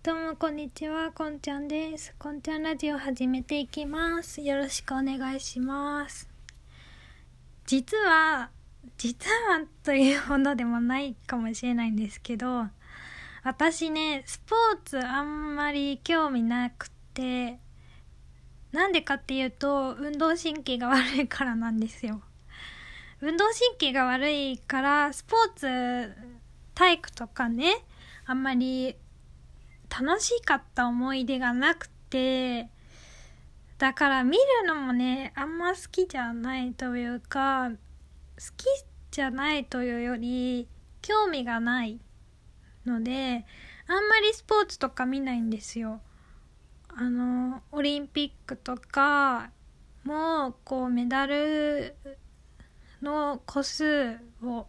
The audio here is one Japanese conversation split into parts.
どうもこんにちは、こんちゃんです。こんちゃんラジオ始めていきます。よろしくお願いします。実は、実はというほどでもないかもしれないんですけど、私ね、スポーツあんまり興味なくて、なんでかっていうと、運動神経が悪いからなんですよ。運動神経が悪いから、スポーツ、体育とかね、あんまり楽しかった思い出がなくて、だから見るのもね、あんま好きじゃないというか、好きじゃないというより、興味がないので、あんまりスポーツとか見ないんですよ。あの、オリンピックとかも、こう、メダルの個数を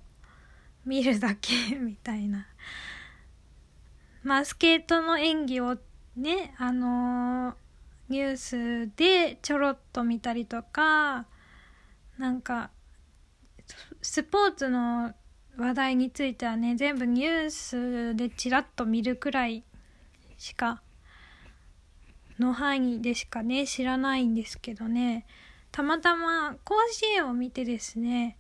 見るだけみたいな。まあ、スケートの演技をね、あのーニュースでちょろっと見たりとか、なんか、スポーツの話題についてはね、全部ニュースでチラッと見るくらいしか、の範囲でしかね、知らないんですけどね、たまたま甲子園を見てですね、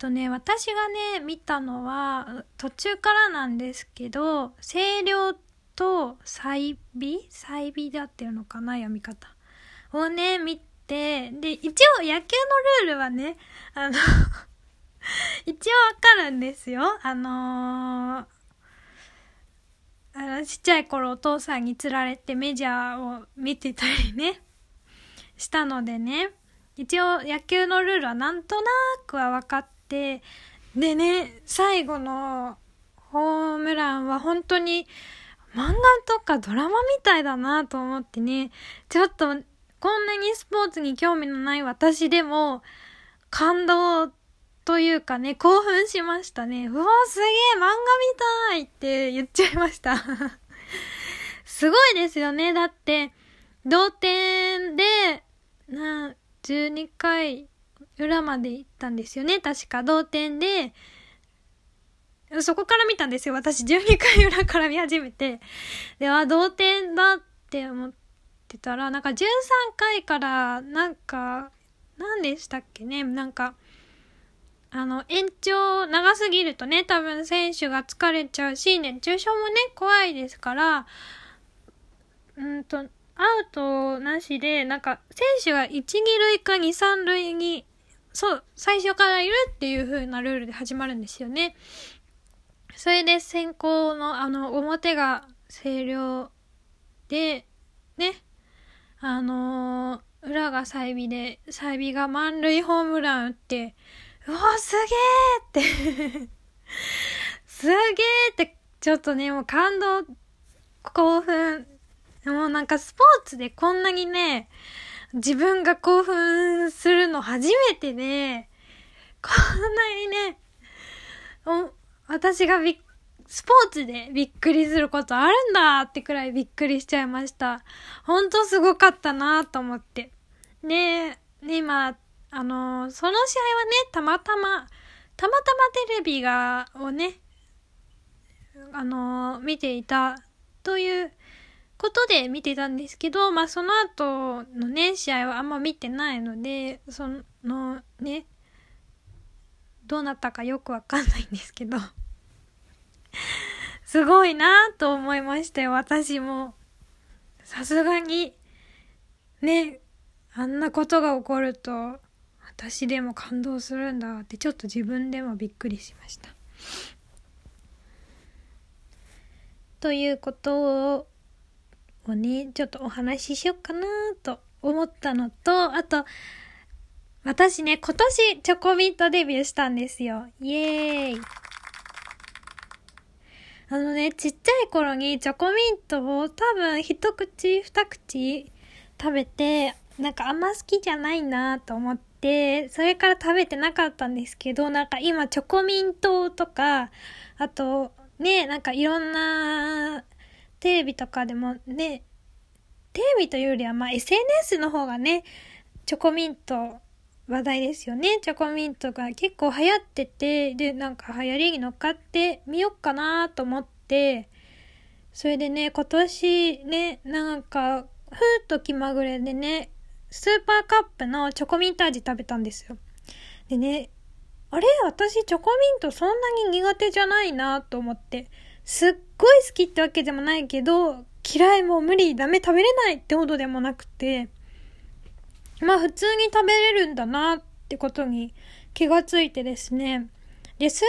とね、私がね、見たのは、途中からなんですけど、星稜と細美細美だっていうのかな読み方。をね、見て、で、一応野球のルールはね、あの 一応わかるんですよ。あのー、あの、ちっちゃい頃お父さんに釣られてメジャーを見てたりね、したのでね、一応野球のルールはなんとなくは分かって、でね、最後のホームランは本当に漫画とかドラマみたいだなと思ってね、ちょっとこんなにスポーツに興味のない私でも感動というかね、興奮しましたね。うわすげえ漫画みたいって言っちゃいました。すごいですよね。だって、同点で、な、12回裏まで行ったんですよね。確か同点で、そこから見たんですよ。私12回裏から見始めて。では、同点だって思ってたら、なんか13回から、なんか、何でしたっけね？なんか、あの、延長長すぎるとね、多分選手が疲れちゃうし、熱中症もね、怖いですから、うんと、アウトなしで、なんか、選手が1、2塁か2、3塁に、そう、最初からいるっていう風なルールで始まるんですよね。それで先行の、あの、表が星稜で、ね、あのー裏がサイビで、サイビが満塁ホームラン打って、うわ、すげーって すげーって、ちょっとね、もう感動、興奮、もうなんかスポーツでこんなにね、自分が興奮するの初めてで、こんなにね、お私がびスポーツでびっくりすることあるんだってくらいびっくりしちゃいました。ほんとすごかったなと思って。で、ね、今、あのーその試合はね、たまたま、たまたまテレビが、をね、あのー見ていたということで見てたんですけど、まあその後のね、試合はあんま見てないので、そのね、どうなったかよくわかんないんですけど。すごいなと思いましたよ、私も。さすがに、ね、あんなことが起こると、私でも感動するんだって、ちょっと自分でもびっくりしました。ということを、をね、ちょっとお話ししようかなと思ったのと、あと、私ね、今年チョコミントデビューしたんですよ。イエーイ。あのね、ちっちゃい頃にチョコミントを多分一口二口食べて、なんかあんま好きじゃないなと思って、それから食べてなかったんですけど、なんか今チョコミントとか、あとね、なんかいろんなテレビとかでもね、テレビというよりはまあ SNS の方がね、チョコミント話題ですよね。チョコミントが結構流行ってて、で、なんか流行りに乗っかってみよっかなと思って、それでね、今年ね、なんか、ふーっと気まぐれでね、スーパーカップのチョコミント味食べたんですよ。でね、あれ？私チョコミントそんなに苦手じゃないなと思って、すっごい好きってわけでもないけど、嫌いも無理、ダメ食べれないってほどでもなくて、まあ普通に食べれるんだなってことに気がついてですね。で、スー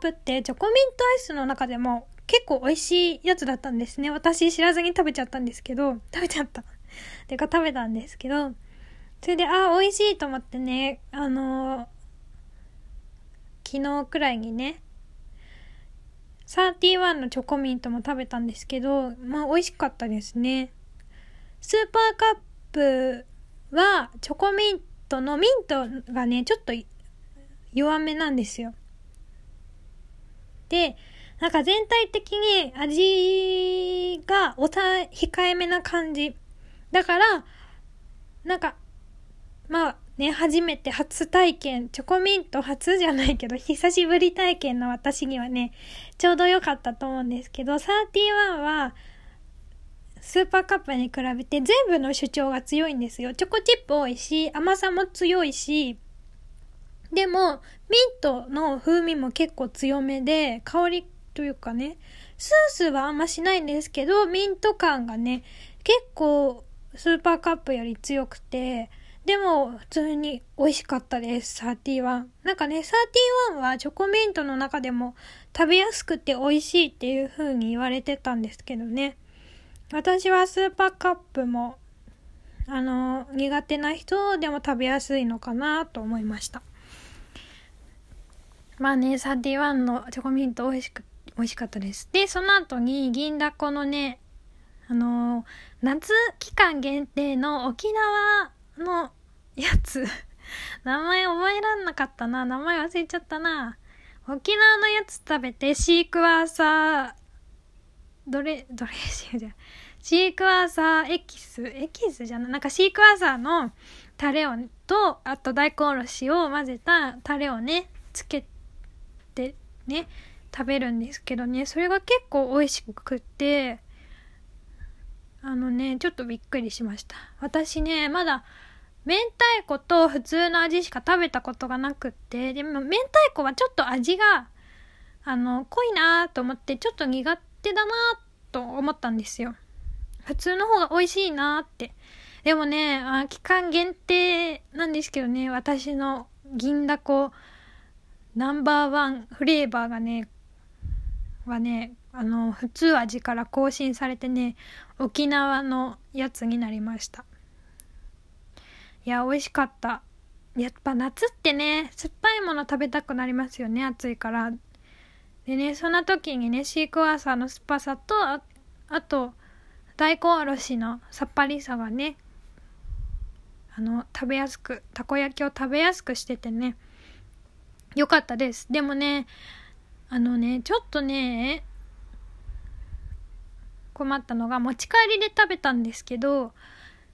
パーカップってチョコミントアイスの中でも結構美味しいやつだったんですね。私知らずに食べちゃったんですけど、食べちゃった。てか食べたんですけど、それで、あ、美味しいと思ってね、あのー、昨日くらいにね、31のチョコミントも食べたんですけど、まあ美味しかったですね。スーパーカップはチョコミントのミントがね、ちょっと弱めなんですよ。で、なんか全体的に味が抑え、控えめな感じ。だから、なんか、まあね、初めて初体験、チョコミント初じゃないけど、久しぶり体験の私にはね、ちょうど良かったと思うんですけど、31は、スーパーカップに比べて全部の主張が強いんですよ。チョコチップ多いし、甘さも強いし、でも、ミントの風味も結構強めで、香りというかね、スースーはあんましないんですけど、ミント感がね、結構スーパーカップより強くて、でも普通に美味しかったです、31。なんかね、31はチョコミントの中でも食べやすくて美味しいっていう風に言われてたんですけどね。私はスーパーカップも、あの、苦手な人でも食べやすいのかなと思いました。まあね、31のチョコミント美味しく美味しかったです。で、その後に銀だこのね、あの、夏期間限定の沖縄のやつ名前覚えらんなかったな。名前忘れちゃったな。沖縄のやつ食べて、シークワーサー、どれ、どれシーじゃシークワーサーエキス、エキスじゃないなんかシークワーサーのタレを、と、あと大根おろしを混ぜたタレをね、つけてね、食べるんですけどね、それが結構美味しくってあのね、ちょっとびっくりしました。私ね、まだ、明太子と普通の味しか食べたことがなくって、でも明太子はちょっと味が、あの、濃いなと思って、ちょっと苦手だなと思ったんですよ。普通の方が美味しいなって。でもね、あ期間限定なんですけどね、私の銀だこナンバーワンフレーバーがね、はね、あの、普通味から更新されてね、沖縄のやつになりました。いや、美味しかった。やっぱ夏ってね、酸っぱいもの食べたくなりますよね、暑いから。でね、そんな時にね、シークワーサーの酸っぱさと、ああと、大根おろしのさっぱりさがね、あの、食べやすく、たこ焼きを食べやすくしててね、よかったです。でもね、あのね、ちょっとね、困ったのが持ち帰りで食べたんですけど、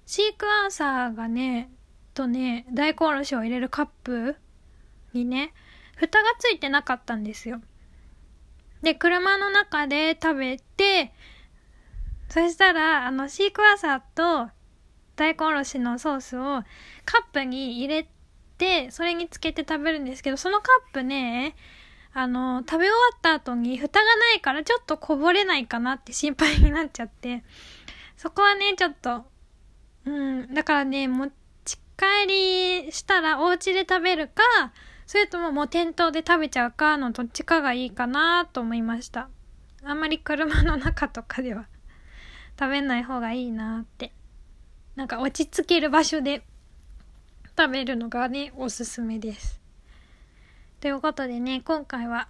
シークワーサーがね、とね、大根おろしを入れるカップにね、蓋がついてなかったんですよ。で、車の中で食べて、そしたら、あの、シークワーサーと大根おろしのソースをカップに入れて、それにつけて食べるんですけど、そのカップね、あの、食べ終わった後に蓋がないからちょっとこぼれないかなって心配になっちゃって、そこはね、ちょっと、うん、だからね、持ち帰りしたらお家で食べるか、それとももう店頭で食べちゃうかのどっちかがいいかなと思いました。あんまり車の中とかでは 食べない方がいいなって。なんか落ち着ける場所で食べるのがね、おすすめです。ということでね、今回は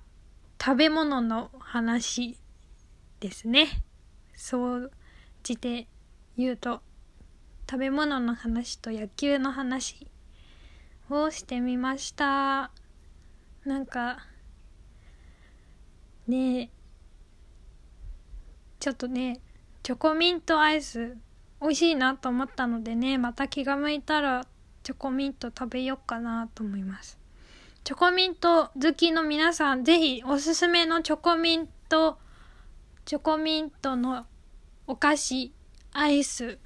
食べ物の話ですね。そうじて言うと、食べ物の話と野球の話をしてみました。なんか、ねえちょっとね、チョコミントアイス美味しいなと思ったのでね、また気が向いたらチョコミント食べようかなと思います。チョコミント好きの皆さん、ぜひおすすめのチョコミントチョコミントのお菓子、アイス、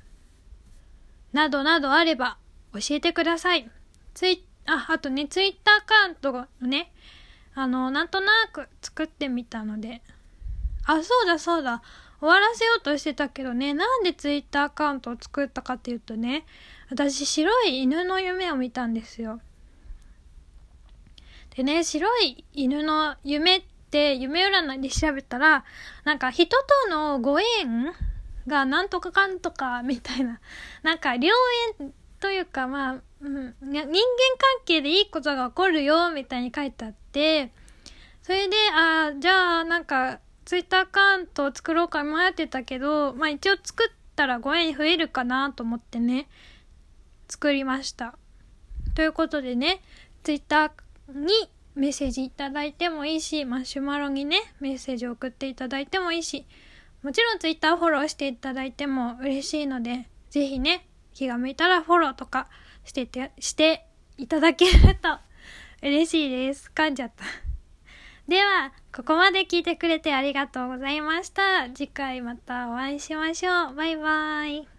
などなどあれば教えてください。ツイあ、あとね、ツイッターアカウントがね、あの、なんとなく作ってみたので、あ、そうだそうだ、終わらせようとしてたけどね、なんでツイッターアカウントを作ったかっていうとね、私白い犬の夢を見たんですよ。でね、白い犬の夢って夢占いで調べたら、なんか人とのご縁がなんとかかんとかみたいな、なんか良縁というかまあ、うん、人間関係でいいことが起こるよみたいに書いてあって、それで、あじゃあなんかツイッターアカウントを作ろうか迷ってたけど、まあ一応作ったらご縁増えるかなと思ってね、作りました。ということでね、ツイッターにメッセージいただいてもいいし、マシュマロにね、メッセージを送っていただいてもいいし、もちろんツイッターフォローしていただいても嬉しいので、ぜひね、気が向いたらフォローとかしてて、していただけると嬉しいです。噛んじゃった。では、ここまで聞いてくれてありがとうございました。次回またお会いしましょう。バイバーイ。